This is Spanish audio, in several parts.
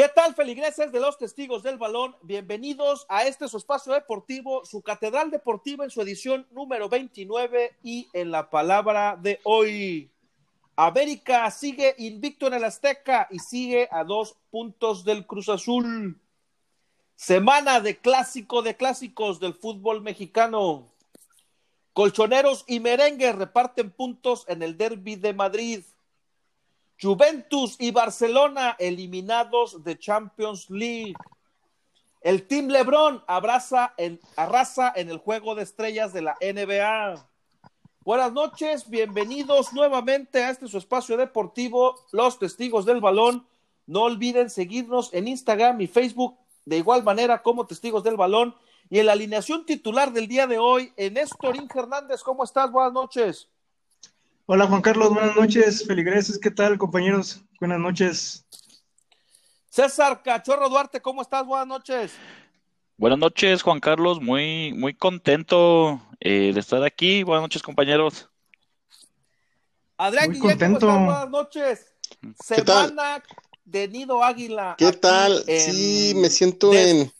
¿Qué tal, feligreses de los testigos del balón? Bienvenidos a este su espacio deportivo, su catedral deportiva en su edición número 29 y en la palabra de hoy. América sigue invicto en el Azteca y sigue a dos puntos del Cruz Azul. Semana de clásico de clásicos del fútbol mexicano. Colchoneros y merengue reparten puntos en el derby de Madrid. Juventus y Barcelona eliminados de Champions League. El Team LeBron abraza en, arrasa en el juego de estrellas de la NBA. Buenas noches, bienvenidos nuevamente a este su espacio deportivo, Los Testigos del Balón. No olviden seguirnos en Instagram y Facebook de igual manera como Testigos del Balón. Y en la alineación titular del día de hoy, en Néstor Hernández, ¿cómo estás? Buenas noches. Hola Juan Carlos, buenas noches, feligreses, ¿qué tal compañeros? Buenas noches. César Cachorro Duarte, ¿cómo estás? Buenas noches. Buenas noches, Juan Carlos. Muy, muy contento eh, de estar aquí. Buenas noches, compañeros. Adrián Muy Guillén, ¿cómo contento. estás? Buenas noches. ¿Qué tal? Semana de Nido Águila. ¿Qué tal? en- Sí, me siento en,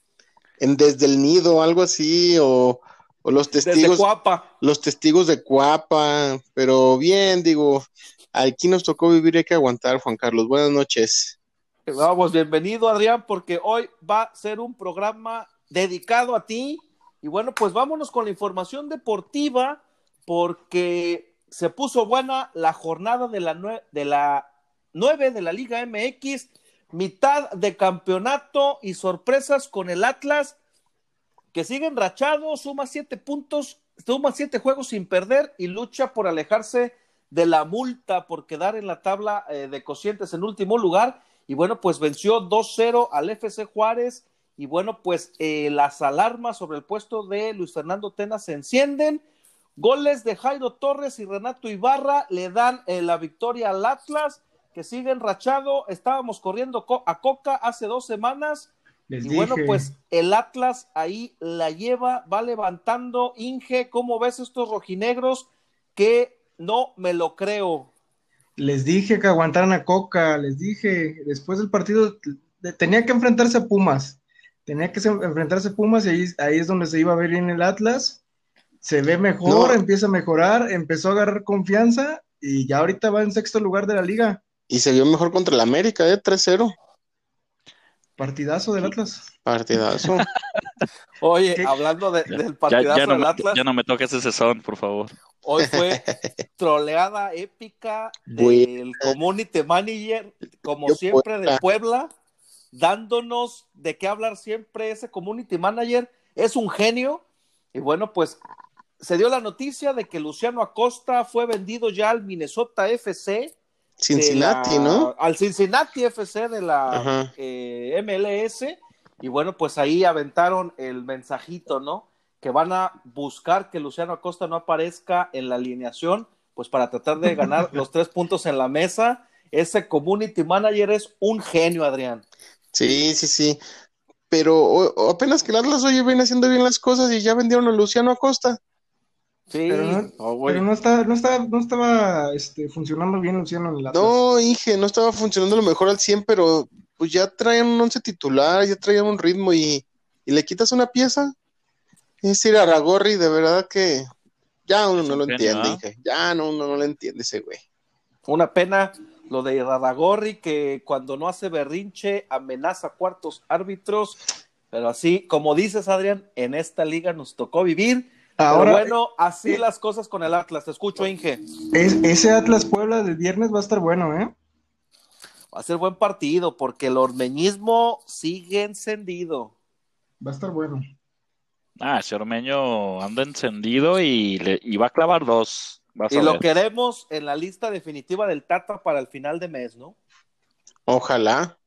en Desde el Nido, algo así, o, o los Desde testigos, Cuapa. los testigos de Cuapa, pero bien, digo, aquí nos tocó vivir, hay que aguantar, Juan Carlos. Buenas noches. Vamos, bienvenido Adrián, porque hoy va a ser un programa dedicado a ti. Y bueno, pues vámonos con la información deportiva, porque se puso buena la jornada de la, nue- de la 9 de la Liga MX, mitad de campeonato y sorpresas con el Atlas, que sigue enrachado, suma siete puntos, suma siete juegos sin perder y lucha por alejarse de la multa por quedar en la tabla eh, de cocientes en último lugar. Y bueno, pues venció 2-0 al FC Juárez. Y bueno, pues eh, las alarmas sobre el puesto de Luis Fernando Tena se encienden. Goles de Jairo Torres y Renato Ibarra le dan eh, la victoria al Atlas, que sigue enrachado. Estábamos corriendo co- a Coca hace dos semanas. Les y dije, bueno, pues el Atlas ahí la lleva, va levantando. Inge, ¿cómo ves estos rojinegros? Que no me lo creo. les dije que aguantaran a Coca, les dije, después del partido de- tenía que enfrentarse a Pumas, tenía que se- enfrentarse a Pumas y ahí, ahí es donde se iba a ver bien el Atlas, se ve mejor, No. empieza a mejorar, empezó a agarrar confianza y ya ahorita va en sexto lugar de la liga, Y se vio mejor contra el América, ¿eh? 3-0. partidazo del Atlas. Partidazo. Oye, ¿Qué? hablando de- del partidazo ya no, del Atlas, ya no me toques ese son, por favor. hoy fue troleada épica del community manager, como Yo siempre, de. Puebla, dándonos de qué hablar siempre ese community manager. Es un genio. Y bueno, pues se dio la noticia de que Luciano Acosta fue vendido ya al Minnesota FC. Cincinnati, la- ¿no? Al Cincinnati FC de la eh, MLS. Y bueno, pues ahí aventaron el mensajito, ¿no? Que van a buscar que Luciano Acosta no aparezca en la alineación, pues para tratar de ganar los tres puntos en la mesa. Ese community manager es un genio, Adrián. Sí, sí, sí. Pero o- apenas que el Atlas hoy viene haciendo bien las cosas y ya vendieron a Luciano Acosta. Sí, Pero no- no, güey. Pero no, está, no, está, no estaba este, funcionando bien Luciano en el Atlas. No, Inge, no estaba funcionando lo mejor al 100, pero pues ya traían un once titular, ya traían un ritmo y, y le quitas una pieza. Es decir, a Ragorri, de verdad que ya uno no lo entiende, ¿ah? Inge. Ya no, uno no lo entiende ese güey. Una pena lo de Radagorri, que cuando no hace berrinche amenaza cuartos árbitros. Pero así, como dices, Adrián, en esta liga nos tocó vivir. Ahora, Pero bueno, así eh, las cosas con el Atlas. Te escucho, Inge. es- ese Atlas Puebla del viernes va a estar bueno, ¿eh? Va a ser buen partido porque el ormeñismo sigue encendido. Va a estar bueno. Ah, ese ormeño anda encendido y, le, y va a clavar dos. Vas Y a lo ver. queremos en la lista definitiva del Tata para el final de mes, ¿no? Ojalá.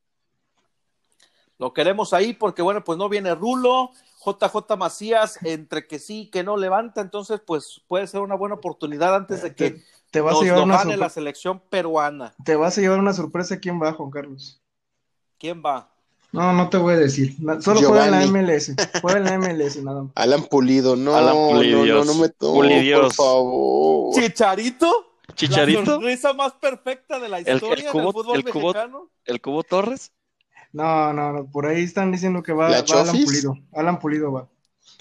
Lo queremos ahí porque, bueno, pues no viene Rulo, JJ Macías, entre que sí, que no levanta, entonces, pues puede ser una buena oportunidad antes de que Te, te vas nos a llevar lo una gane la selección peruana. te vas a llevar una sorpresa quién va, Juan Carlos. ¿Quién va? No, no te voy a decir. Solo juega en la. MLS. Juega en la MLS nada más. Alan Pulido, no, Alan no, Pulidios. no, no me tomo, Pulidios. por favor. Chicharito. La Chicharito, sonrisa más perfecta de la el historia cubo- del fútbol el cubo- mexicano. el Cubo Torres, No, no, no. Por ahí están diciendo que va, ¿La va Alan? Pulido. Alan Pulido va.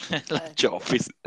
la Chofis.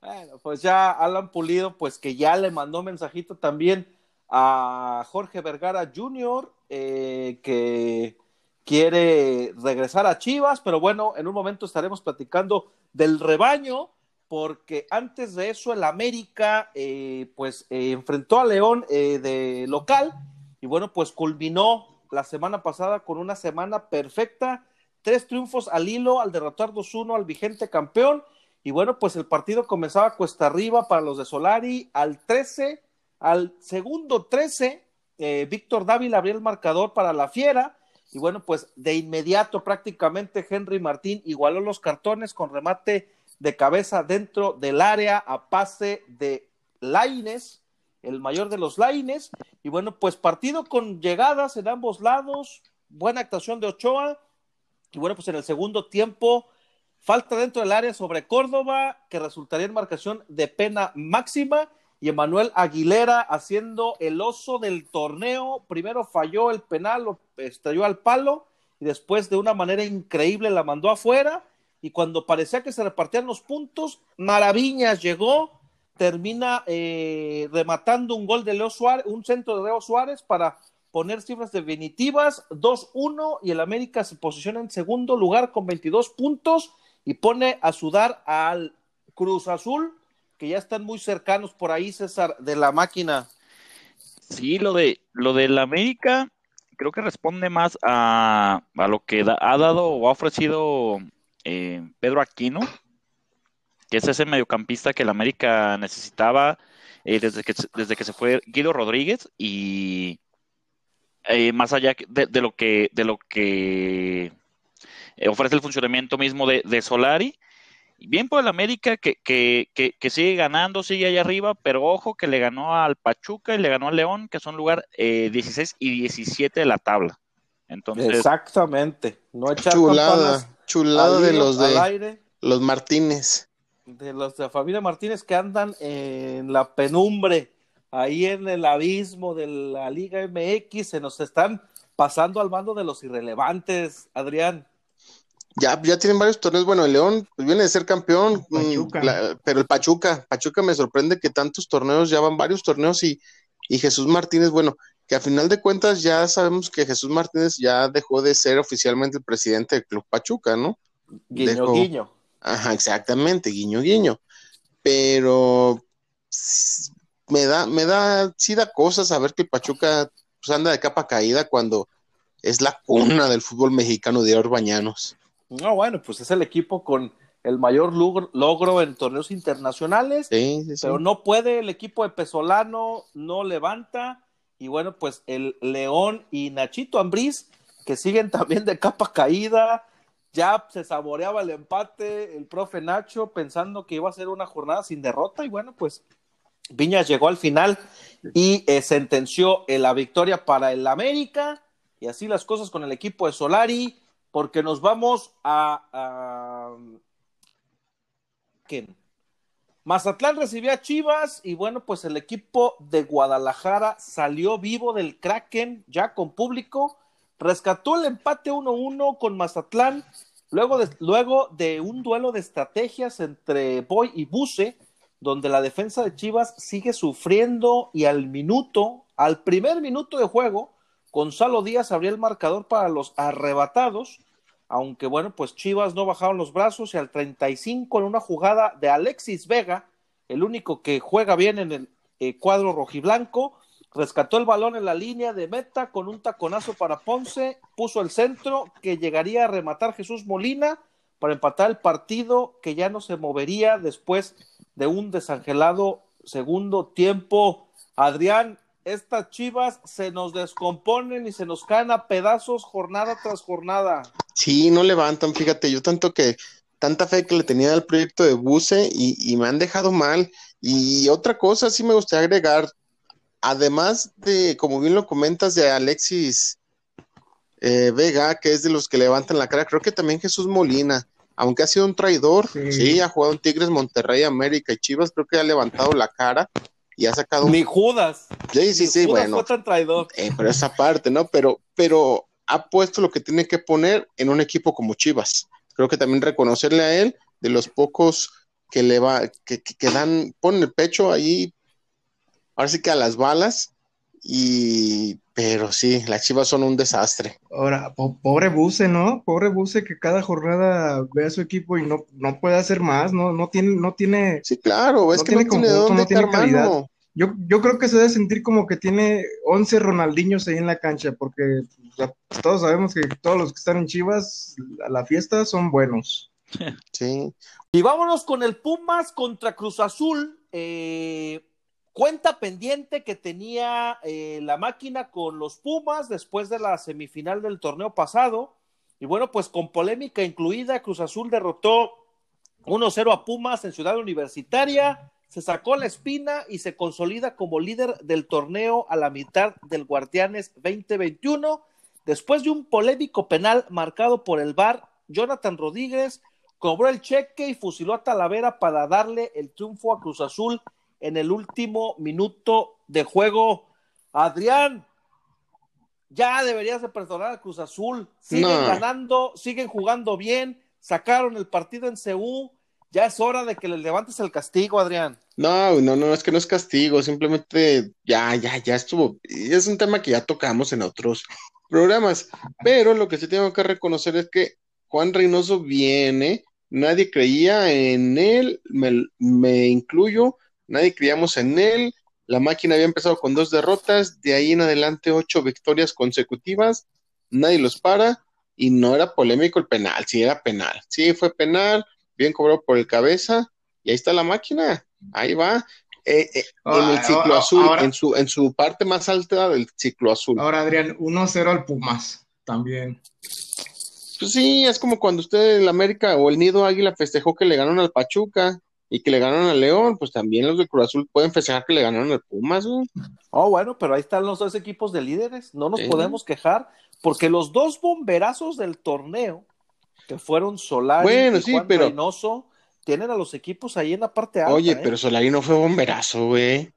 Bueno, pues ya Alan Pulido, pues que ya le mandó mensajito también a Jorge Vergara Jr., eh, que quiere regresar a Chivas, pero bueno, en un momento estaremos platicando del rebaño, porque antes de eso el América, eh, pues eh, enfrentó a León eh, de local, y bueno, pues culminó la semana pasada con una semana perfecta, tres triunfos al hilo al derrotar 2-1 al vigente campeón, y bueno, pues el partido comenzaba cuesta arriba para los de Solari. Al 13, al segundo 13, eh, Víctor Dávila abrió el marcador para la Fiera. Y bueno, pues de inmediato prácticamente Henry Martín igualó los cartones con remate de cabeza dentro del área a pase de Laines, el mayor de los Laines. Y bueno, pues partido con llegadas en ambos lados, buena actuación de Ochoa. Y bueno, pues en el segundo tiempo Falta dentro del área sobre Córdoba, que resultaría en marcación de pena máxima. Y Emanuel Aguilera haciendo el oso del torneo. Primero falló el penal, lo estrelló al palo. Y después, de una manera increíble, la mandó afuera. Y cuando parecía que se repartían los puntos, Maraviñas llegó. Termina eh, rematando un gol de Leo Suárez, un centro de Leo Suárez para poner cifras definitivas. 2-1. Y el América se posiciona en segundo lugar con 22 puntos y pone a sudar al Cruz Azul, que ya están muy cercanos por ahí, César, de la máquina. Sí, lo de lo del América creo que responde más a, lo que ha dado o ha ofrecido eh, Pedro Aquino, que es ese mediocampista que el América necesitaba eh, desde que se- desde que se fue Guido Rodríguez y eh, más allá de, de lo que de lo que eh, ofrece el funcionamiento mismo de, de Solari. Bien por el América que, que, que, que sigue ganando, sigue ahí arriba, pero ojo que le ganó al Pachuca y le ganó al León, que son lugar eh, 16 y 17 de la tabla. Entonces, Exactamente. No echar Chulada, chulada al de los al de aire, los Martínez. De los de la familia Martínez que andan en la penumbre, ahí en el abismo de la Liga MX, se nos están pasando al mando de los irrelevantes, Adrián. Ya, ya tienen varios torneos. Bueno, el León pues, viene de ser campeón, mm, Pachuca. la- pero el Pachuca, Pachuca me sorprende que tantos torneos, ya van varios torneos y, y Jesús Martínez, bueno, que a final de cuentas ya sabemos que Jesús Martínez ya dejó de ser oficialmente el presidente del Club Pachuca, ¿no? Guiño, Dejo- guiño. Ajá, exactamente, guiño, guiño. Pero me da, me da, sí da cosas saber que el Pachuca pues, anda de capa caída cuando es la cuna del fútbol mexicano de Orbañanos. No, bueno, pues es el equipo con el mayor logro, logro en torneos internacionales. Sí, sí, sí. pero no puede el equipo de Pesolano, no levanta, y bueno, pues el León y Nachito Ambriz, que siguen también de capa caída, ya se saboreaba el empate, el profe Nacho, pensando que iba a ser una jornada sin derrota, y bueno, pues Viñas llegó al final y eh, sentenció eh, la victoria para el América, y así las cosas con el equipo de Solari, porque nos vamos a... a... ¿quién? Mazatlán recibió a Chivas y bueno, pues el equipo de Guadalajara salió vivo del Kraken ya con público, rescató el empate 1-1 con Mazatlán, luego de, luego de un duelo de estrategias entre Boy y Buse, donde la defensa de Chivas sigue sufriendo y al minuto, al primer minuto de juego, Gonzalo Díaz abrió el marcador para los arrebatados, aunque bueno, pues Chivas no bajaron los brazos y al 35 en una jugada de Alexis Vega, el único que juega bien en el eh, cuadro rojiblanco, rescató el balón en la línea de meta con un taconazo para Ponce, puso el centro que llegaría a rematar Jesús Molina para empatar el partido que ya no se movería después de un desangelado segundo tiempo. Adrián, estas chivas se nos descomponen y se nos caen a pedazos jornada tras jornada. Sí, no levantan, fíjate, yo tanto que, tanta fe que le tenía al proyecto de Buse y, y me han dejado mal. Y otra cosa sí me gustaría agregar, además de, como bien lo comentas, de Alexis eh, Vega, que es de los que levantan la cara, creo que también Jesús Molina, aunque ha sido un traidor, sí, Sí. ha jugado en Tigres, Monterrey, América y Chivas, creo que ha levantado la cara y ha sacado un... Ni Judas. Sí, sí, Ni sí, Judas bueno, fue tan traidor. eh, pero esa parte, ¿no? Pero, pero ha puesto lo que tiene que poner en un equipo como Chivas. Creo que también reconocerle a él de los pocos que le va, que, que, que dan, ponen el pecho ahí, ahora sí que a las balas, y pero sí, las Chivas son un desastre. Ahora, po- pobre Buse, ¿no? Pobre Buse que cada jornada ve a su equipo y no, no puede hacer más, no, no tiene, no tiene, Sí, claro, es No que no tiene dónde no tiene calidad. yo, yo creo que se debe sentir como que tiene 11 Ronaldinhos ahí en la cancha, porque todos sabemos que todos los que están en Chivas a la fiesta son buenos. Sí, Y vámonos con el Pumas contra Cruz Azul. Eh, cuenta pendiente que tenía eh, la máquina con los Pumas después de la semifinal del torneo pasado. Y bueno, pues con polémica incluida, Cruz Azul derrotó 1-0 a Pumas en Ciudad Universitaria. Se sacó la espina y se consolida como líder del torneo a la mitad del Guardianes 2021. Después de un polémico penal marcado por el VAR, Jonathan Rodríguez cobró el cheque y fusiló a Talavera para darle el triunfo a Cruz Azul en el último minuto de juego. Adrián, ya deberías de perdonar a Cruz Azul. Siguen No. ganando, siguen jugando bien, sacaron el partido en CU. Ya es hora de que les levantes el castigo, Adrián. no, no, no, es que no es castigo, simplemente ya, ya, ya estuvo. Es un tema que ya tocamos en otros programas, pero lo que sí tengo que reconocer es que Juan Reynoso viene, nadie creía en él, me, me incluyo, nadie creíamos en él, la máquina había empezado con dos derrotas, de ahí en adelante ocho victorias consecutivas, nadie los para y no era polémico el penal, sí era penal, sí fue penal, bien cobrado por el cabeza y ahí está la máquina, ahí va. Eh, eh, en el Ah, ciclo ah, azul, ahora- en su, en su parte más alta del ciclo azul. Ahora, Adrián, 1-0 al Pumas también. Pues sí, es como cuando usted, el América o el Nido Águila festejó que le ganaron al Pachuca y que le ganaron al León, pues también los de Cruz Azul pueden festejar que le ganaron al Pumas, güey. Oh, bueno, pero ahí están los dos equipos de líderes. No nos Sí. podemos quejar porque los dos bomberazos del torneo, que fueron Solari Bueno, y sí, Juan pero- Reynoso, tienen a los equipos ahí en la parte alta. Oye, ¿eh? pero Solari no fue bomberazo, güey.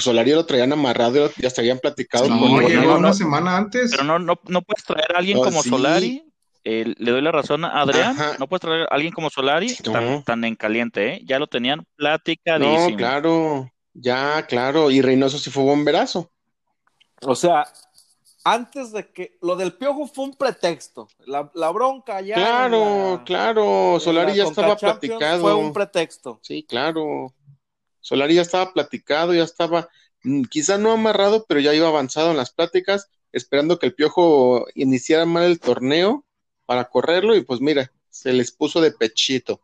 Solari lo traían amarrado, ya se habían platicado No, con no, llegó no, una no. semana antes. Pero no, no, no puedes traer a alguien como sí. Solari. Eh, le doy la razón a Adrián. Ajá. No puedes traer a alguien como Solari No. tan, tan en caliente, ¿eh? Ya lo tenían No, platicadísimo. claro, ya, claro, y Reynoso sí fue bomberazo. O sea, antes de que lo del piojo fue un pretexto. La, la bronca ya. Claro, la- claro, Solari la ya estaba Champions platicado. Fue un pretexto. Sí, claro. Solari ya estaba platicado, ya estaba, mm, quizá no amarrado, pero ya iba avanzado en las pláticas, esperando que el Piojo iniciara mal el torneo para correrlo y pues mira, se les puso de pechito.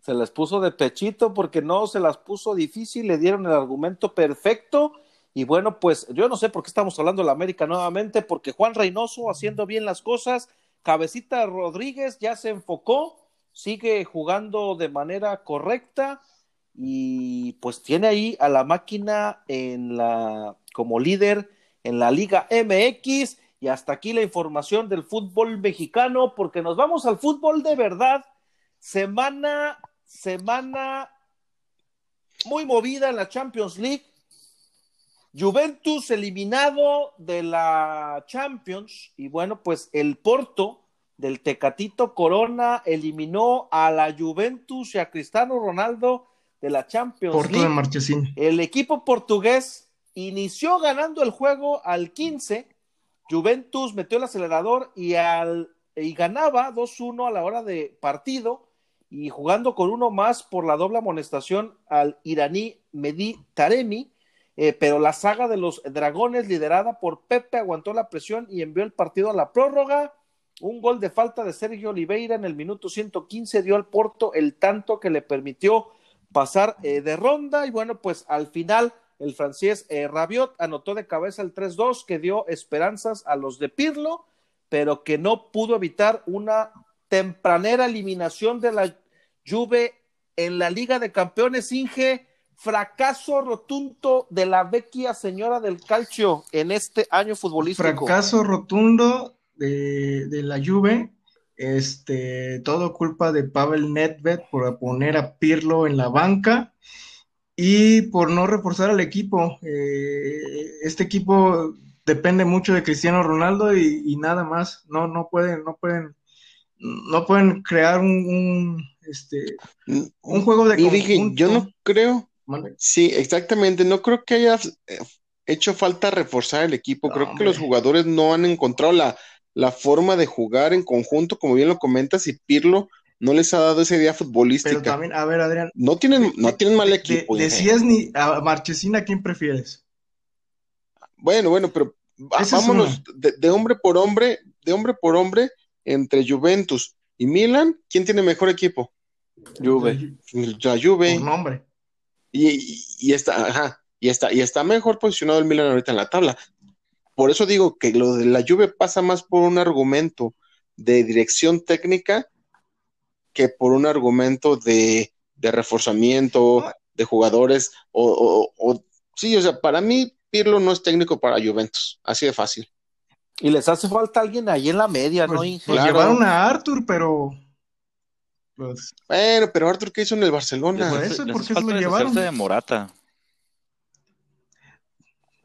Se les puso de pechito porque no se las puso difícil, le dieron el argumento perfecto. Y bueno, pues yo no sé por qué estamos hablando de la América nuevamente, porque Juan Reynoso haciendo bien las cosas, Cabecita Rodríguez ya se enfocó, sigue jugando de manera correcta y pues tiene ahí a la máquina en la como líder en la Liga MX y hasta aquí la información del fútbol mexicano porque nos vamos al fútbol de verdad. Semana semana muy movida en la Champions League. Juventus eliminado de la Champions y bueno, pues el Porto del Tecatito Corona eliminó a la Juventus y a Cristiano Ronaldo de la Champions Porto de League. Marchesín. El equipo portugués inició ganando el juego al 15. Juventus metió el acelerador y, al, y ganaba 2-1 a la hora de partido y jugando con uno más por la doble amonestación al iraní Mehdi Taremi. Eh, pero la saga de los dragones liderada por Pepe aguantó la presión y envió el partido a la prórroga. Un gol de falta de Sergio Oliveira en el minuto 115 dio al Porto el tanto que le permitió pasar eh, de ronda y bueno, pues al final el francés eh, Rabiot anotó de cabeza el 3-2 que dio esperanzas a los de Pirlo, pero que no pudo evitar una tempranera eliminación de la Juve en la Liga de Campeones Inge, fracaso rotundo de la vecchia señora del calcio en este año futbolístico. Fracaso rotundo de, de la Juve, este, todo culpa de Pavel Nedved por poner a Pirlo en la banca y por no reforzar al equipo. Eh, este equipo depende mucho de Cristiano Ronaldo y, y nada más. No, no pueden, no pueden, no pueden crear un, un, este, un juego de Y dije, yo no creo, sí, exactamente, no creo que haya eh, hecho falta reforzar el equipo. Creo que los jugadores no han encontrado la, la forma de jugar en conjunto, como bien lo comentas, y Pirlo no les ha dado esa idea Pero futbolística. también, a ver, Adrián, No tienen, no tienen mal de- equipo. de- ni a Marchesín, ¿a quién prefieres? Bueno, bueno, pero vámonos de, de hombre por hombre, de hombre por hombre, entre Juventus y Milan, ¿quién tiene mejor equipo? Juve. La Juve. Por nombre. Y, y- y está, ajá, y está, y está mejor posicionado el Milan ahorita en la tabla. Por eso digo que lo de la Juve pasa más por un argumento de dirección técnica que por un argumento de, de reforzamiento de jugadores o, o- o- sí, o sea, para mí Pirlo no es técnico para Juventus, así de fácil. Y les hace falta alguien ahí en la media, ¿no? Pues, pues Claro. llevaron a Arthur, pero pues, Bueno, pero Arthur, ¿qué hizo en el Barcelona? Por Les- eso, les ¿por qué se lo llevaron? de Morata.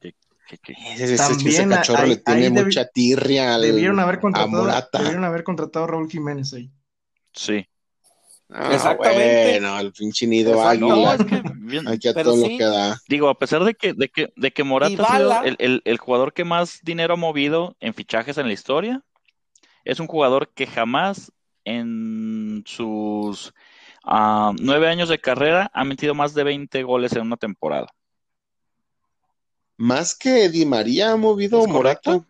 Que- que- que- Ese, ese- ese También cachorro ahí- le tiene mucha tirria al, debieron haber a contratado, Morata. debieron haber contratado a Raúl Jiménez ahí. Sí. Ah, Exactamente. Bueno, el pinche nido. No, águila. es que bien- Aquí a Pero todo sí. lo que da. digo, a pesar de que, de que, de que Morata ha sido el, el- el jugador que más dinero ha movido en fichajes en la historia, es un jugador que jamás en sus ah, nueve años de carrera ha metido más de 20 goles en una temporada. Más que Di María ha movido. Morata.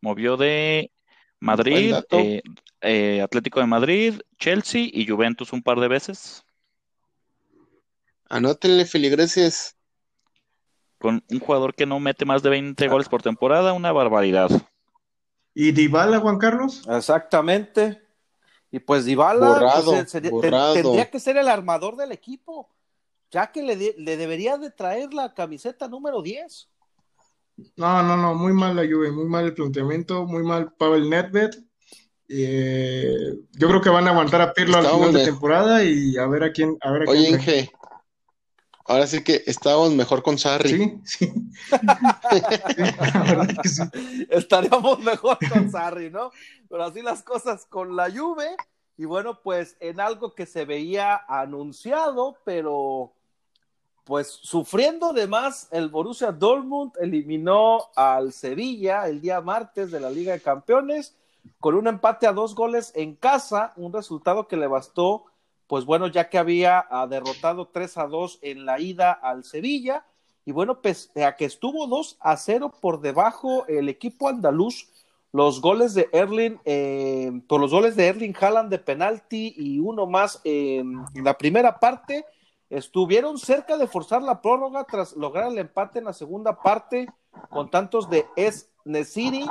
Movió de Madrid, eh, eh, Atlético de Madrid, Chelsea y Juventus un par de veces, Anótenle feligreses. con un jugador que no mete más de 20 goles por temporada, una barbaridad. ¿Y Dybala, Juan Carlos? Exactamente. Y pues Dybala Borrado, pues, sería- borrado. tendría que ser el armador del equipo, ya que le, de- le debería de traer la camiseta número 10. No, no, no, muy mal la Juve, muy mal el planteamiento, muy mal Pavel Nedved. Eh, yo creo que van a aguantar a Pirlo al Estábamos final de de- temporada y a ver a quién, a ver a Oye, quién. Inge. Ahora sí que estábamos mejor con Sarri. Sí, sí. Sí, sí. Estaríamos mejor con Sarri, ¿no? Pero así las cosas con la Juve. Y bueno, pues en algo que se veía anunciado, pero pues sufriendo de más, el Borussia Dortmund eliminó al Sevilla el día martes de la Liga de Campeones con un empate a dos goles en casa, un resultado que le bastó, pues bueno, ya que había ah, derrotado 3 a 2 en la ida al Sevilla. Y bueno, pese a que estuvo 2 a 0 por debajo el equipo andaluz, los goles de Erling, eh, por los goles de Erling Haaland de penalti y uno más eh, en la primera parte, estuvieron cerca de forzar la prórroga tras lograr el empate en la segunda parte con tantos de Es Nesiri,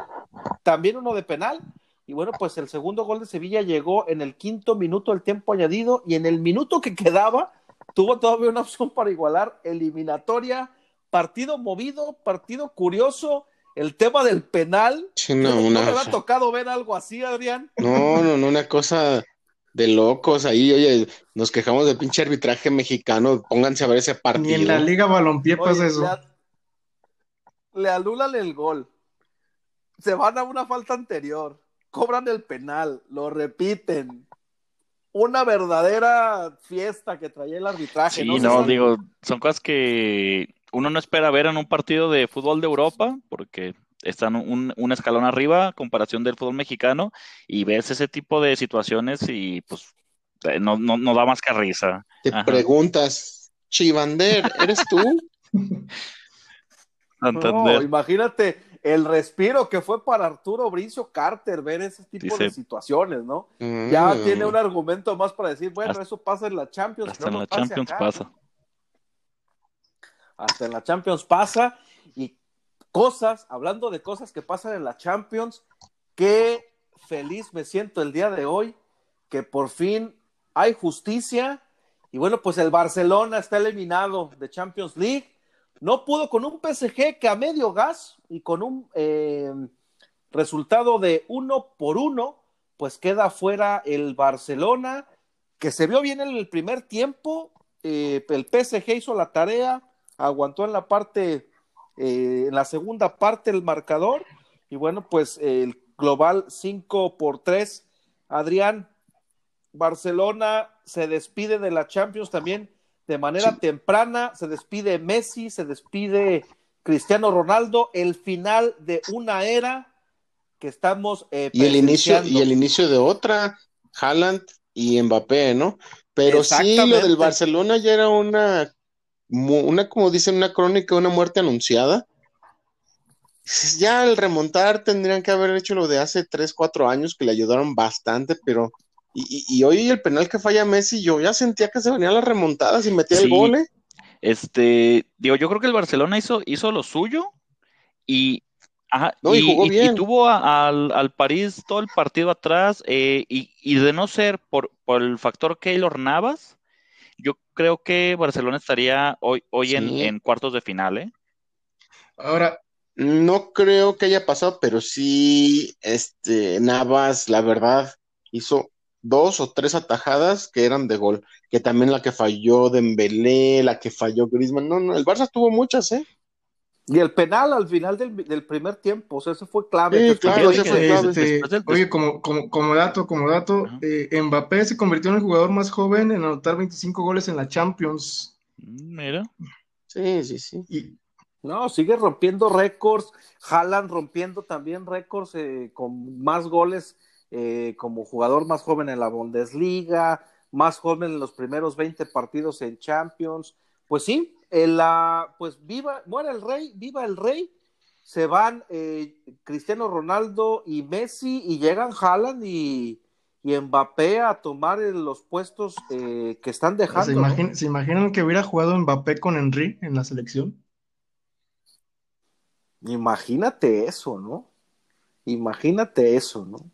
también uno de penal. Y bueno, pues el segundo gol de Sevilla llegó en el quinto minuto del tiempo añadido y en el minuto que quedaba tuvo todavía una opción para igualar eliminatoria, partido movido, partido curioso, el tema del penal. Sí, ¿No, una- me ha tocado ver algo así, Adrián? no, no, no, una cosa de locos ahí. Oye, nos quejamos del pinche arbitraje mexicano. Pónganse a ver ese Ni partido. en la Liga Balompié pasa eso. Le, a- le anulan el gol. Se van a una falta anterior. Cobran el penal. Lo repiten. Una verdadera fiesta que traía el arbitraje. Sí, no, no, digo, son cosas que uno no espera ver en un partido de fútbol de Europa, porque están un, un escalón arriba a comparación del fútbol mexicano, y ves ese tipo de situaciones y pues eh, no, no, no da más que risa. Te Ajá. preguntas, Chivander, ¿eres tú? No, imagínate el respiro que fue para Arturo Bricio Carter ver ese tipo Dice- de situaciones, ¿no? Ya Mm. tiene un argumento más para decir, bueno, Hasta- eso pasa en la Champions. Hasta no en la Champions acá, pasa. ¿no? Hasta en la Champions pasa. Cosas, hablando de cosas que pasan en la Champions, qué feliz me siento el día de hoy, que por fin hay justicia. Y bueno, pues el Barcelona está eliminado de Champions League. No pudo con un PSG que a medio gas y con un eh, resultado de uno por uno, pues queda fuera el Barcelona, que se vio bien en el primer tiempo, eh, el PSG hizo la tarea, aguantó en la parte, eh, en la segunda parte el marcador, y bueno, pues el global 5 por 3. Adrián, Barcelona se despide de la Champions también de manera Sí. temprana, se despide Messi, se despide Cristiano Ronaldo, el final de una era que estamos eh, Y el inicio, y el inicio de otra, Haaland y Mbappé, ¿no? Pero sí, lo del Barcelona ya era una, una, como dicen, una crónica, una muerte anunciada. Ya al remontar tendrían que haber hecho lo de hace 3, 4 años, que le ayudaron bastante, pero. Y, y- y hoy el penal que falla Messi, yo ya sentía que se venían las remontadas y metía el gol, ¿eh? Este, digo, yo creo que el Barcelona hizo, hizo lo suyo y, ajá, No, y jugó y- bien. tuvo a- al, al París todo el partido atrás eh, y, y de no ser por, por el factor Keylor Navas, yo creo que Barcelona estaría hoy, hoy en, cuartos de final, ¿eh? Ahora, No creo que haya pasado, pero sí, este, Navas, la verdad, hizo dos o tres atajadas que eran de gol, que también la que falló Dembélé, la que falló Griezmann, no, no, el Barça tuvo muchas, ¿eh? Y el penal al final del, del primer tiempo, o sea, eso fue clave. Sí, claro, ese fue este, oye, como, como, como dato, como dato, eh, Mbappé se convirtió en el jugador más joven en anotar 25 goles en la Champions. Mm, Mira, Sí, sí, sí. Y, No, sigue rompiendo récords, Haaland rompiendo también récords eh, con más goles eh, como jugador más joven en la Bundesliga, más joven en los primeros 20 partidos en Champions. Pues sí, en la, pues viva, muere el rey, viva el rey. Se van eh, Cristiano Ronaldo y Messi y llegan Haaland y, y Mbappé a tomar los puestos eh, que están ¿se, dejando. ¿no? imagin- ¿se imaginan que hubiera jugado Mbappé con Henry en la selección? Imagínate eso, ¿no? Imagínate eso, ¿no?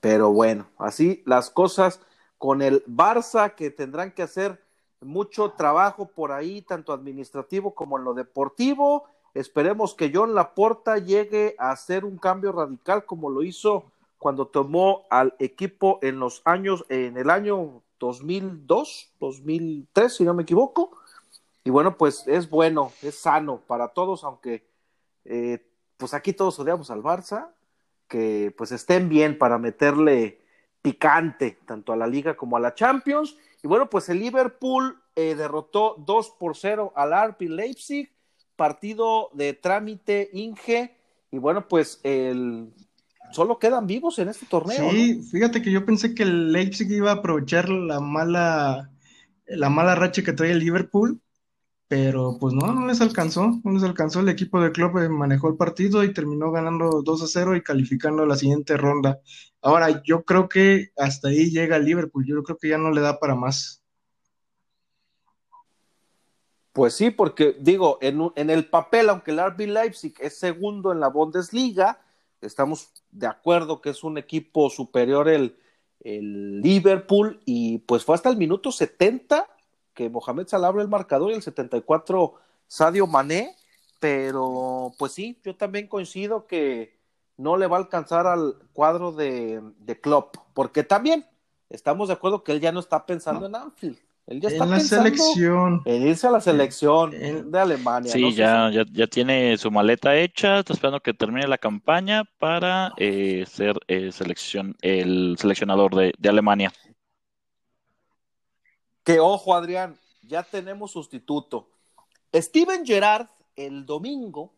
Pero bueno, así las cosas con el Barça que tendrán que hacer mucho trabajo por ahí, tanto administrativo como en lo deportivo. Esperemos que John Laporta llegue a hacer un cambio radical como lo hizo cuando tomó al equipo en los años, en el año 2002, 2003, si no me equivoco. Y bueno, pues es bueno, es sano para todos, aunque eh, pues aquí todos odiamos al Barça, que pues estén bien para meterle picante tanto a la liga como a la Champions. Y bueno, pues el Liverpool eh, derrotó 2 por 0 al RB Leipzig, partido de trámite Inge. Y bueno, pues el... solo quedan vivos en este torneo. Sí, fíjate que yo pensé que el Leipzig iba a aprovechar la mala, la mala racha que trae el Liverpool, pero pues no, no les alcanzó, no les alcanzó. El equipo de club eh, manejó el partido y terminó ganando 2 a 0 y calificando la siguiente ronda. Ahora, yo creo que hasta ahí llega Liverpool, yo creo que ya no le da para más. Pues sí, porque digo, en, en el papel, aunque el RB Leipzig es segundo en la Bundesliga, estamos de acuerdo que es un equipo superior el, el Liverpool y pues fue hasta el minuto 70 que Mohamed Salah abre el marcador y el 74 Sadio Mané, pero pues sí, yo también coincido que no le va a alcanzar al cuadro de, de Klopp, porque también estamos de acuerdo que él ya no está pensando en Anfield, él ya está En la pensando selección, en irse a la selección En- de Alemania. sí, no ya, ya, ya tiene su maleta hecha, está esperando que termine la campaña para eh, ser eh, selección, el seleccionador de, de Alemania. Que ojo, Adrián, ya tenemos sustituto. Steven Gerrard el domingo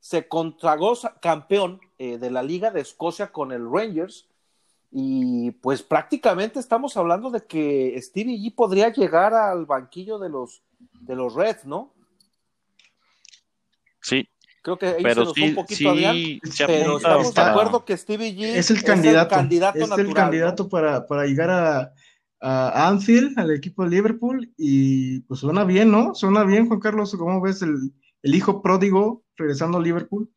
se consagró sa- campeón eh, de la Liga de Escocia con el Rangers y pues prácticamente estamos hablando de que Stevie G podría llegar al banquillo de los de los Reds, ¿no? Sí, Creo que ahí se nos sí, un poquito Adrián, sí, se pero estamos de acuerdo que Stevie G es el candidato, candidato es natural, el ¿no? candidato para, para llegar a, a Anfield, al equipo de Liverpool, y pues suena bien, ¿no? Suena bien, Juan Carlos, ¿cómo ves el, el hijo pródigo regresando a Liverpool?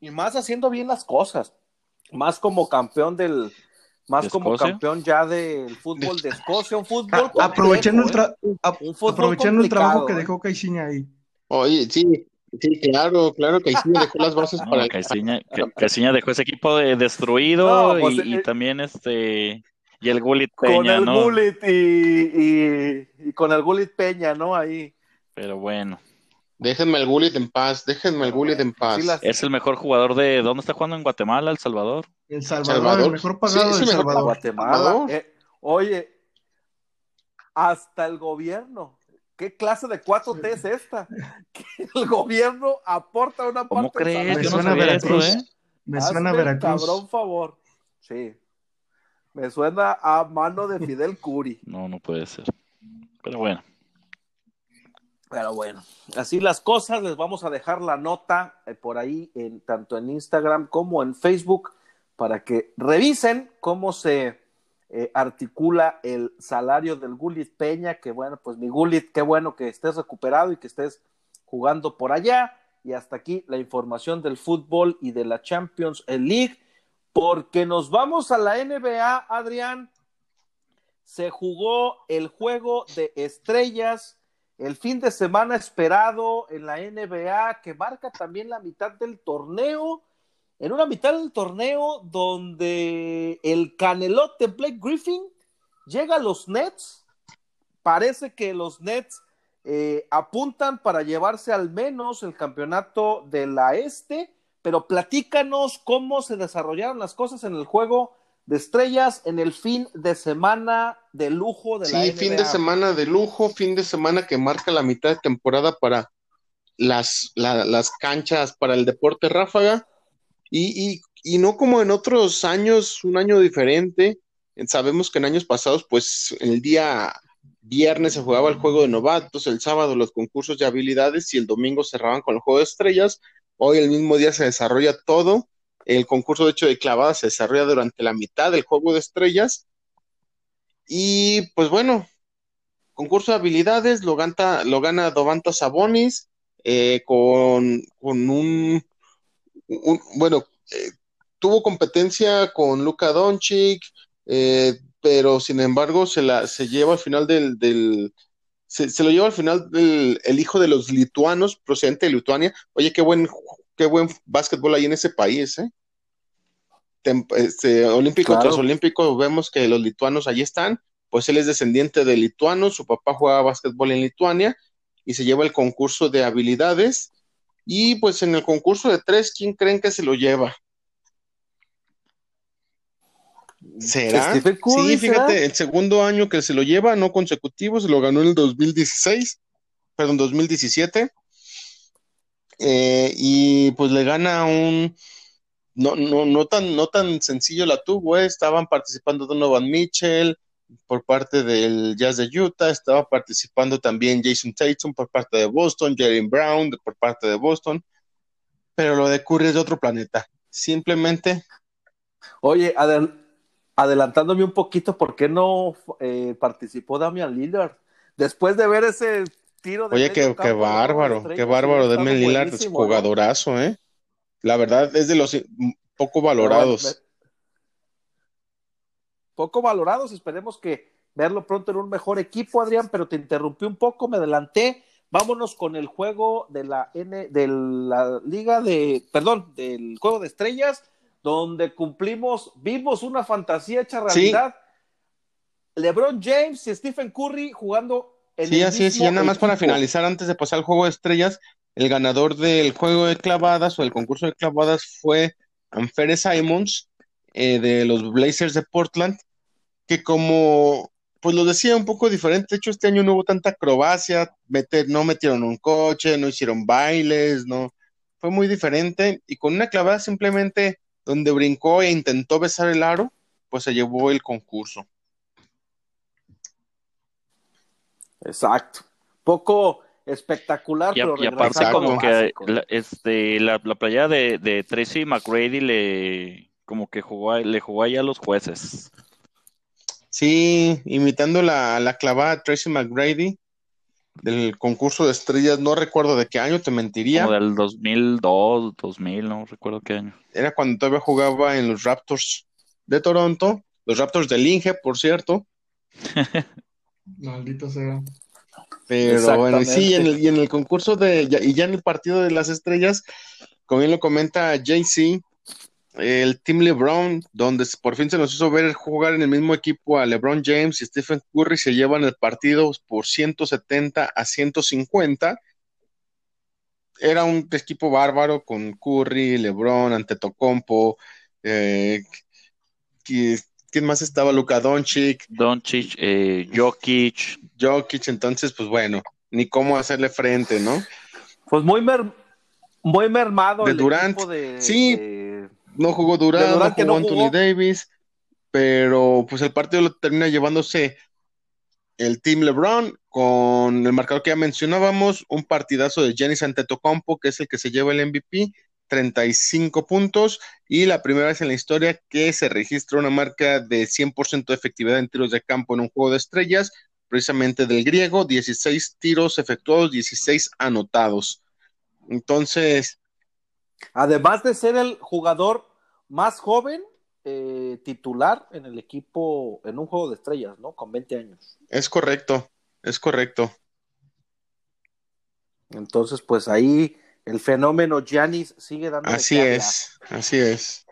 y más haciendo bien las cosas, más como campeón del, más ¿De como Escocia? campeón ya del fútbol de Escocia, un fútbol A- aprovechando el, tra- Un fútbol aprovechando el trabajo que ¿eh? dejó Caixinha ahí. Oye, sí, Sí, claro, claro, Caixinha dejó las bases No, para Caixinha, Ca- Caixinha dejó ese equipo de- destruido No, pues, y, y eh, también este y el Gullit con Peña, el ¿no? Gullit y, y- y con el Gullit Peña, ¿no? Ahí. Pero bueno, Déjenme el Gullit en paz, déjenme el Gullit en paz. Sí las- es el mejor jugador de ¿dónde está jugando en Guatemala, El Salvador? El Salvador, Salvador. el mejor pagado Sí, Salvador. Guatemala. Eh, oye, hasta el gobierno. ¿Qué clase de 4T es esta? Que el gobierno aporta una ¿Cómo parte del crees? Me Yo no suena sabía Veracruz. eso, ¿eh? Me suena a Veracruz. Cabrón favor. Sí. Me suena a mano de Fidel Curi. No, no puede ser. Pero bueno, Pero bueno, así las cosas, les vamos a dejar la nota eh, por ahí, en, tanto en Instagram como en Facebook, para que revisen cómo se eh, articula el salario del Gullit Peña, que bueno, pues mi Gullit, qué bueno que estés recuperado y que estés jugando por allá. Y hasta aquí la información del fútbol y de la Champions League, porque nos vamos a la NBA, Adrián. Se jugó el juego de estrellas el fin de semana esperado en la NBA que marca también la mitad del torneo, en una mitad del torneo donde el canelote Blake Griffin llega a los Nets, parece que los Nets eh, apuntan para llevarse al menos el campeonato de la Este, pero platícanos cómo se desarrollaron las cosas en el juego de estrellas en el fin de semana de lujo de la Sí, NBA. fin de semana de lujo, fin de semana que marca la mitad de temporada para las, la- las canchas para el deporte ráfaga. Y, y, no como en otros años, un año diferente. Sabemos que en años pasados, pues el día viernes se jugaba el juego de novatos, el sábado los concursos de habilidades y el domingo cerraban con el juego de estrellas. Hoy el mismo día se desarrolla todo. El concurso de hecho de clavadas se desarrolla durante la mitad del juego de estrellas. Y pues bueno, concurso de habilidades lo gana, lo gana Domantas Sabonis eh, con, con un, un- bueno, eh, tuvo competencia con Luka Doncic, eh, pero sin embargo se la se lleva al final del, del se, se lo lleva al final del el hijo de los lituanos procedente de Lituania. Oye, qué buen qué buen básquetbol hay en ese país, ¿eh? Tem- este, olímpico Claro. tras olímpico, vemos que los lituanos allí están, pues él es descendiente de lituanos, su papá juega básquetbol en Lituania y se lleva el concurso de habilidades. Y pues en el concurso de tres, ¿quién creen que se lo lleva? ¿Será? Curry, sí, fíjate, ¿será? el segundo año que se lo lleva, no consecutivo, se lo ganó en el 2016, perdón, 2017. Eh, y pues le gana un, no, no, no tan, no tan sencillo la tuvo, eh. Estaban participando Donovan Mitchell por parte del Jazz de Utah, estaba participando también Jason Tatum por parte de Boston, Jalen Brown por parte de Boston, pero lo de Curry es de otro planeta. Simplemente, Oye, adel- adelantándome un poquito, ¿por qué no eh, participó Damian Lillard? Después de ver ese tiro de oye, qué, bárbaro, qué bárbaro, Damian Lillard es jugadorazo, ¿eh? La verdad es de los mm, poco valorados. Me- Poco valorados, esperemos que verlo pronto en un mejor equipo, Adrián, pero te interrumpí un poco, me adelanté. Vámonos con el juego de la N, de la Liga de, perdón, del juego de estrellas, donde cumplimos, vimos una fantasía hecha Sí. realidad. LeBron James y Stephen Curry jugando en Sí, el así es. Y nada más para finalizar, antes de pasar al juego de estrellas, el ganador del juego de clavadas o del concurso de clavadas fue Anfere Simons eh, de los Blazers de Portland, que como, pues lo decía un poco diferente. De hecho, este año no hubo tanta acrobacia, meter, no metieron un coche, no hicieron bailes, no. Fue muy diferente. Y con una clavada simplemente donde brincó e intentó besar el aro, pues se llevó el concurso. Exacto. Poco espectacular, Y, pero y aparte como que la, este, la, la playa de, de Tracy McGrady le como que jugó, a- le jugó ahí a los jueces. Sí, imitando la, la clavada de Tracy McGrady del concurso de estrellas, no recuerdo de qué año, te mentiría. Como del 2002, 2000, no recuerdo qué año. Era cuando todavía jugaba en los Raptors de Toronto, los Raptors del Inge, por cierto. Maldito sea. Pero bueno, y sí, Exactamente. en el, y en el concurso de, ya- y ya en el partido de las estrellas, como bien lo comenta JC, el Team LeBron, donde por fin se nos hizo ver jugar en el mismo equipo a LeBron James y Stephen Curry, se llevan el partido por 170 a 150. Era un equipo bárbaro con Curry, LeBron, Antetokounmpo, eh, qui- ¿quién más estaba? Luka Doncic, Doncic, eh, Jokic, Jokic, entonces, pues bueno, ni cómo hacerle frente, ¿no? Pues muy, mer- muy mermado De el Durant. equipo de, Sí. de- No jugó Durant no jugó no Anthony jugó. Davis, pero pues el partido lo termina llevándose el Team LeBron con el marcador que ya mencionábamos, un partidazo de Giannis Antetokounmpo, que es el que se lleva el MVP, 35 puntos y la primera vez en la historia que se registra una marca de 100% de efectividad en tiros de campo en un juego de estrellas, precisamente del griego, 16 tiros efectuados, 16 anotados. Entonces, además de ser el jugador más joven eh, titular en el equipo en un juego de estrellas, ¿no? Con 20 años. es correcto, es correcto. Entonces, pues ahí el fenómeno Giannis sigue dando. Así es, así es.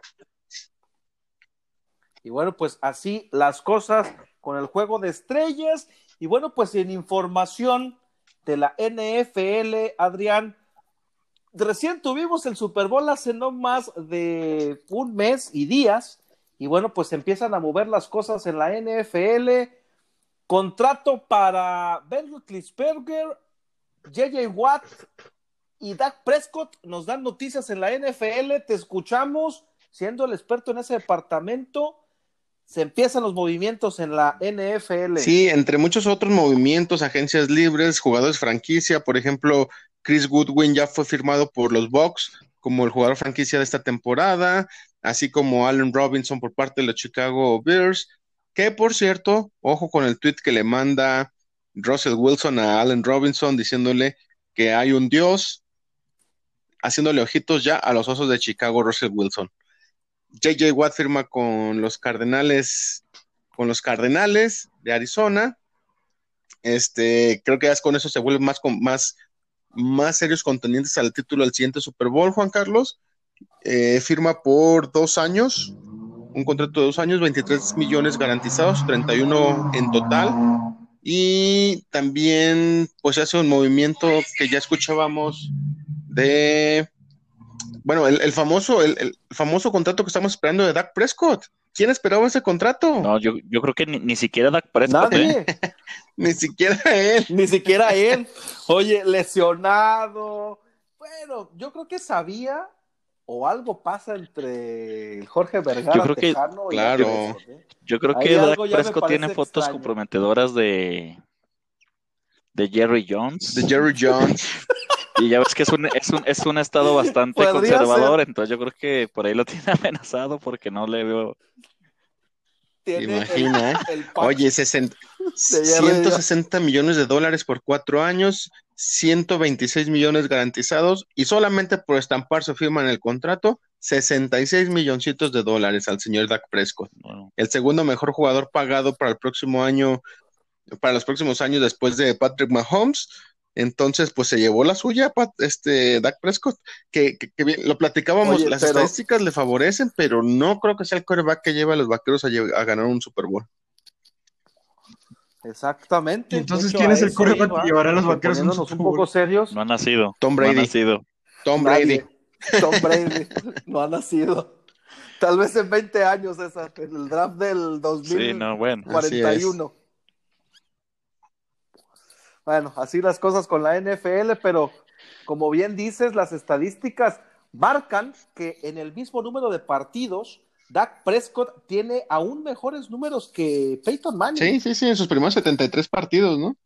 Y bueno, pues así las cosas con el juego de estrellas. Y bueno, pues en información de la NFL, Adrián, recién tuvimos el Super Bowl hace no más de un mes y días. Y bueno, pues empiezan a mover las cosas en la NFL. Contrato para Ben Roethlisberger, JJ Watt y Dak Prescott nos dan noticias en la NFL. Te escuchamos siendo el experto en ese departamento. Se empiezan los movimientos en la NFL. Sí, entre muchos otros movimientos, agencias libres, jugadores franquicia, por ejemplo, Chris Goodwin ya fue firmado por los Bucks como el jugador franquicia de esta temporada, así como Allen Robinson por parte de los Chicago Bears, que por cierto, ojo con el tweet que le manda Russell Wilson a Allen Robinson diciéndole que hay un dios, haciéndole ojitos ya a los osos de Chicago, Russell Wilson. JJ Watt firma con los Cardenales, con los Cardenales de Arizona. Este, creo que ya con eso se vuelven más, más, más serios contendientes al título del siguiente Super Bowl, Juan Carlos. Eh, firma por dos años, un contrato de dos años, 23 millones garantizados, 31 en total. Y también, pues hace un movimiento que ya escuchábamos de bueno, el, el famoso, el, el, famoso contrato que estamos esperando de Dak Prescott. ¿Quién esperaba ese contrato? No, yo, yo creo que ni, ni siquiera Dak Prescott. Nadie. ¿eh? Ni siquiera él. Ni siquiera él. Oye, lesionado. Bueno, yo creo que sabía o algo pasa entre Jorge Vergara Yo creo que- Tejano y claro. Prescott, ¿eh? Yo creo Ahí que Dak Prescott tiene fotos extraño. comprometedoras de, de Jerry Jones. De Jerry Jones. Y ya ves que es un, es un, es un estado bastante conservador, ser. entonces yo creo que por ahí lo tiene amenazado porque no le veo. Tiene Imagina, ¿eh? el, el pack Oye, 60 de Jerry 160 millones de dólares por cuatro años, 126 millones garantizados y solamente por estampar su firma en el contrato, 66 milloncitos de dólares al señor Dak Prescott. bueno, el segundo mejor jugador pagado para el próximo año, para los próximos años después de Patrick Mahomes. Entonces, pues se llevó la suya, Pat- este Dak Prescott, que, que- que bien, lo platicábamos, Oye, las pero- estadísticas le favorecen, pero no creo que sea el quarterback que lleva a los vaqueros a, ganar un Super Bowl. Exactamente. ¿Y entonces quién es el iba, que llevará a los que vaqueros a un Super un poco Bowl? serios. no ha nacido. Tom No ha Brady. nacido. Tom Nadie. Brady. Tom Brady no ha nacido. Tal vez en 20 años, esa, en el draft del Sí, no, bueno. 2041. Bueno, así las cosas con la NFL, pero como bien dices, las estadísticas marcan que en el mismo número de partidos, Dak Prescott tiene aún mejores números que Peyton Manning. Sí, sí, sí, en sus primeros 73 partidos, ¿no?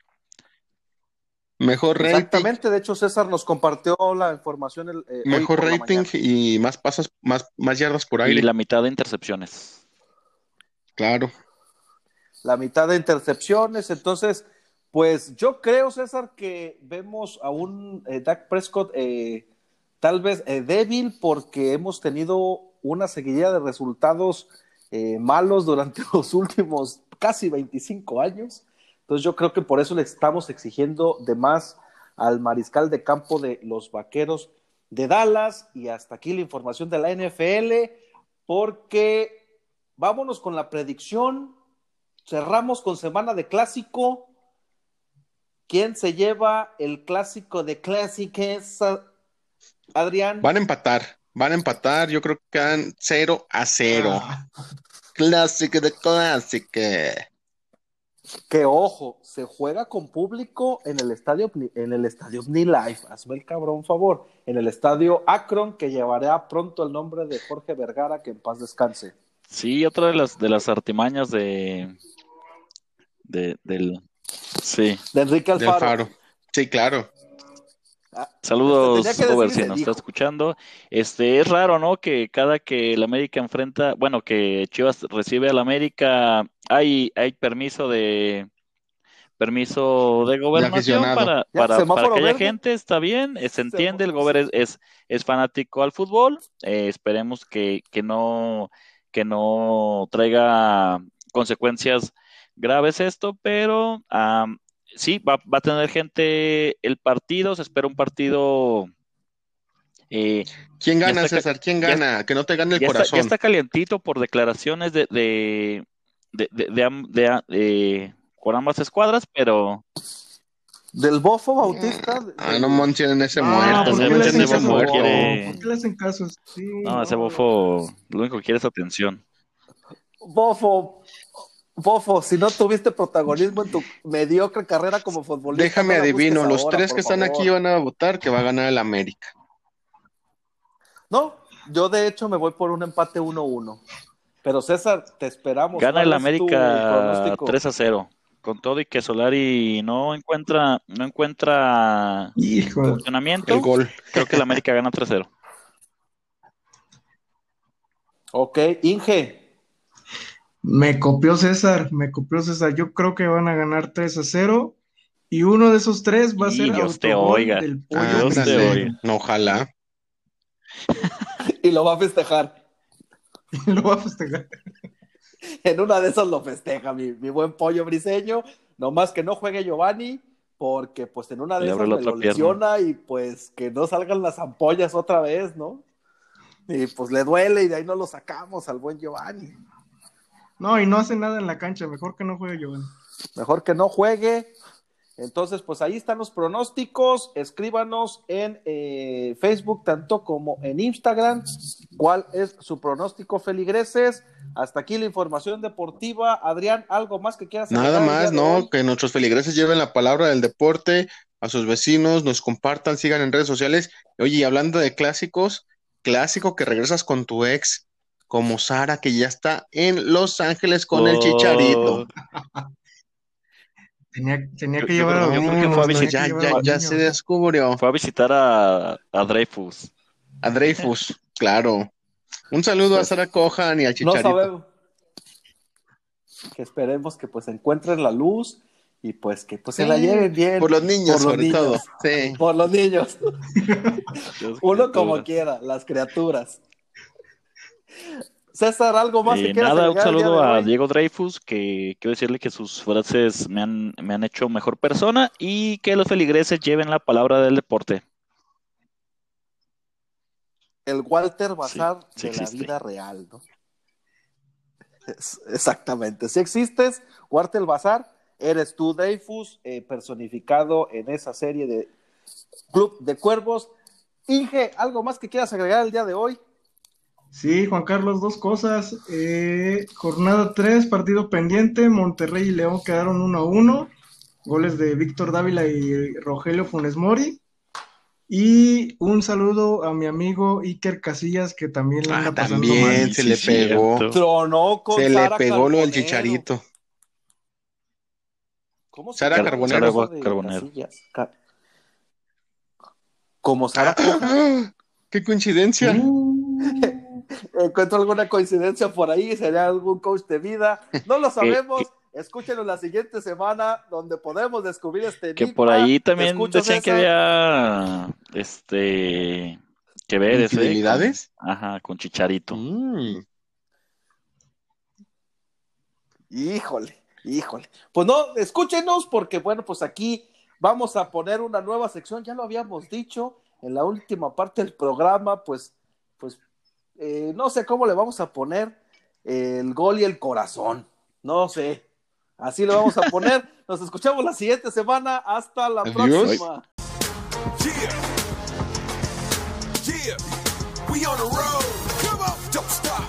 Mejor rating, Exactamente, de hecho César nos compartió la información el, eh, hoy mejor rating y más pasos, más, más yardas por Y aire. la mitad de intercepciones. Claro. la mitad de intercepciones. Entonces, pues yo creo, César, que vemos a un eh, Dak Prescott eh, tal vez eh, débil porque hemos tenido una seguidilla de resultados eh, malos durante los últimos casi 25 años. Entonces yo creo que por eso le estamos exigiendo de más al mariscal de campo de los Vaqueros de Dallas y hasta aquí la información de la NFL porque vámonos con la predicción, cerramos con semana de clásico. ¿Quién se lleva el clásico de clásicos? Adrián. Van a empatar, van a empatar, yo creo que quedan 0 a 0. Ah, Clásico de clásico. Que ojo, se juega con público en el estadio en el estadio Life, hazme el cabrón favor, en el estadio Akron que llevará pronto el nombre de Jorge Vergara que en paz descanse. Sí, otra de las de las artimañas de, de del sí. De Enrique Del Alfaro. Faro. Sí, claro. Saludos, que decir, Robert, si nos dijo. está escuchando. Este es raro, ¿no? Que cada que el América enfrenta, bueno, que Chivas recibe al América, hay, hay permiso de permiso de gobernación para, Ya, para, para que haya gente, está bien, eh, se entiende, el gober es, es, es fanático al fútbol, eh, esperemos que, que no, que no traiga consecuencias graves esto, pero sí, va, va a tener gente el partido, se espera un partido eh, ¿Quién gana, está César? ¿Quién ya- gana? Que no te gane el ya está, corazón. ya está calientito por declaraciones de, de, de, de- de am- de- de- con ambas escuadras, pero Del Bofo Bautista. de- Ah, no mencionen ese Ah, muerto. ¿por no ese caso? muerto. quiere- ¿Por qué le hacen caso? Sí, no, ese no. bofo lo único que quiere es atención. Bofo, Bofo, si no tuviste protagonismo en tu mediocre carrera como futbolista. Déjame no adivino, los ahora, tres que están favor. aquí van a votar que va a ganar el América. No, yo de hecho me voy por un empate 1-1. Pero César, te esperamos. Gana el ¿Cuál es tu América pronóstico? 3 a 0. Con todo y que Solari no encuentra, no encuentra Hijo, funcionamiento, El gol. creo que el América gana 3 a 0. Ok, Inge. Me copió César, me copió César. Yo creo que van a ganar 3 a 0 y uno de esos tres va a Y ser Dios te oiga. del pollo. Ah, Dios te oiga. No, ojalá. Y lo va a festejar. Lo va a festejar. En una de esas lo festeja mi, mi buen pollo briseño. Nomás que no juegue Giovanni, porque pues en una de Le esas me lo lesiona y pues que no salgan las ampollas otra vez, ¿no? Y pues le duele y de ahí no lo sacamos al buen Giovanni. No, y no hace nada en la cancha. Mejor que no juegue Giovanni. Mejor que no juegue. Entonces, pues ahí están los pronósticos. Escríbanos en eh, Facebook, tanto como en Instagram. ¿Cuál es su pronóstico, feligreses? Hasta aquí la información deportiva. Adrián, ¿algo más que quieras Nada más, ¿no? Que nuestros feligreses lleven la palabra del deporte a sus vecinos, nos compartan, sigan en redes sociales. Oye, y hablando de clásicos, clásico que regresas con tu ex, como Sara, que ya está en Los Ángeles con el Oh, chicharito. Tenía, tenía Yo- que llevar a los niños, fue a tenía visitar- Ya, se descubrió. Fue a visitar a, a Dreyfus. A Dreyfus, claro. Un saludo a Sara Cohan y al No chicharito. sabemos. Que esperemos que pues encuentren la luz y pues que pues se la lleven bien. Por los niños, Por los sobre niños. todo. Sí. Por los niños. Uno como quiera, las criaturas. César, ¿algo más que Eh, quieras nada, un saludo a? Diego Dreyfus, que quiero decirle que sus frases me han, me han hecho mejor persona y que los feligreses lleven la palabra del deporte. El Walter Bazar sí de la vida real, ¿no? Es- exactamente. Si existes, Walter Bazar, eres tú, Dreyfus, eh, personificado en esa serie de Club de Cuervos. Inge, ¿algo más que quieras agregar el día de hoy? Sí, Juan Carlos, dos cosas. Eh, jornada 3, partido pendiente. Monterrey y León quedaron 1 a 1. Goles de Víctor Dávila y Rogelio Funes Mori. Y un saludo a mi amigo Iker Casillas, que también le anda Ah, pasando también mal. se le sí, pegó. cierto. Tronó con Se le Sara pegó lo del Carbonero. chicharito. ¿Cómo se Sara llama? Carbonero. Sara Carbonero. Casillas. Ca- Como Sara ¡Ah! ¡Qué coincidencia! Uh, encuentro alguna coincidencia por ahí, sería algún coach de vida. No lo sabemos. Escúchenlo la siguiente semana, donde podemos descubrir este Que enigma. por ahí también decían que César. había este que ver ese ¿Infidelidades? ajá, con Chicharito. Mm. Híjole. Híjole. Pues no, escúchenos porque, bueno, pues aquí vamos a poner una nueva sección, ya lo habíamos dicho en la última parte del programa, pues, pues, eh, no sé cómo le vamos a poner el gol y el corazón. No sé. Así lo vamos a poner. Nos escuchamos la siguiente semana. Hasta la próxima. We on the road. Come on. Don't stop.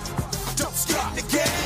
Don't stop.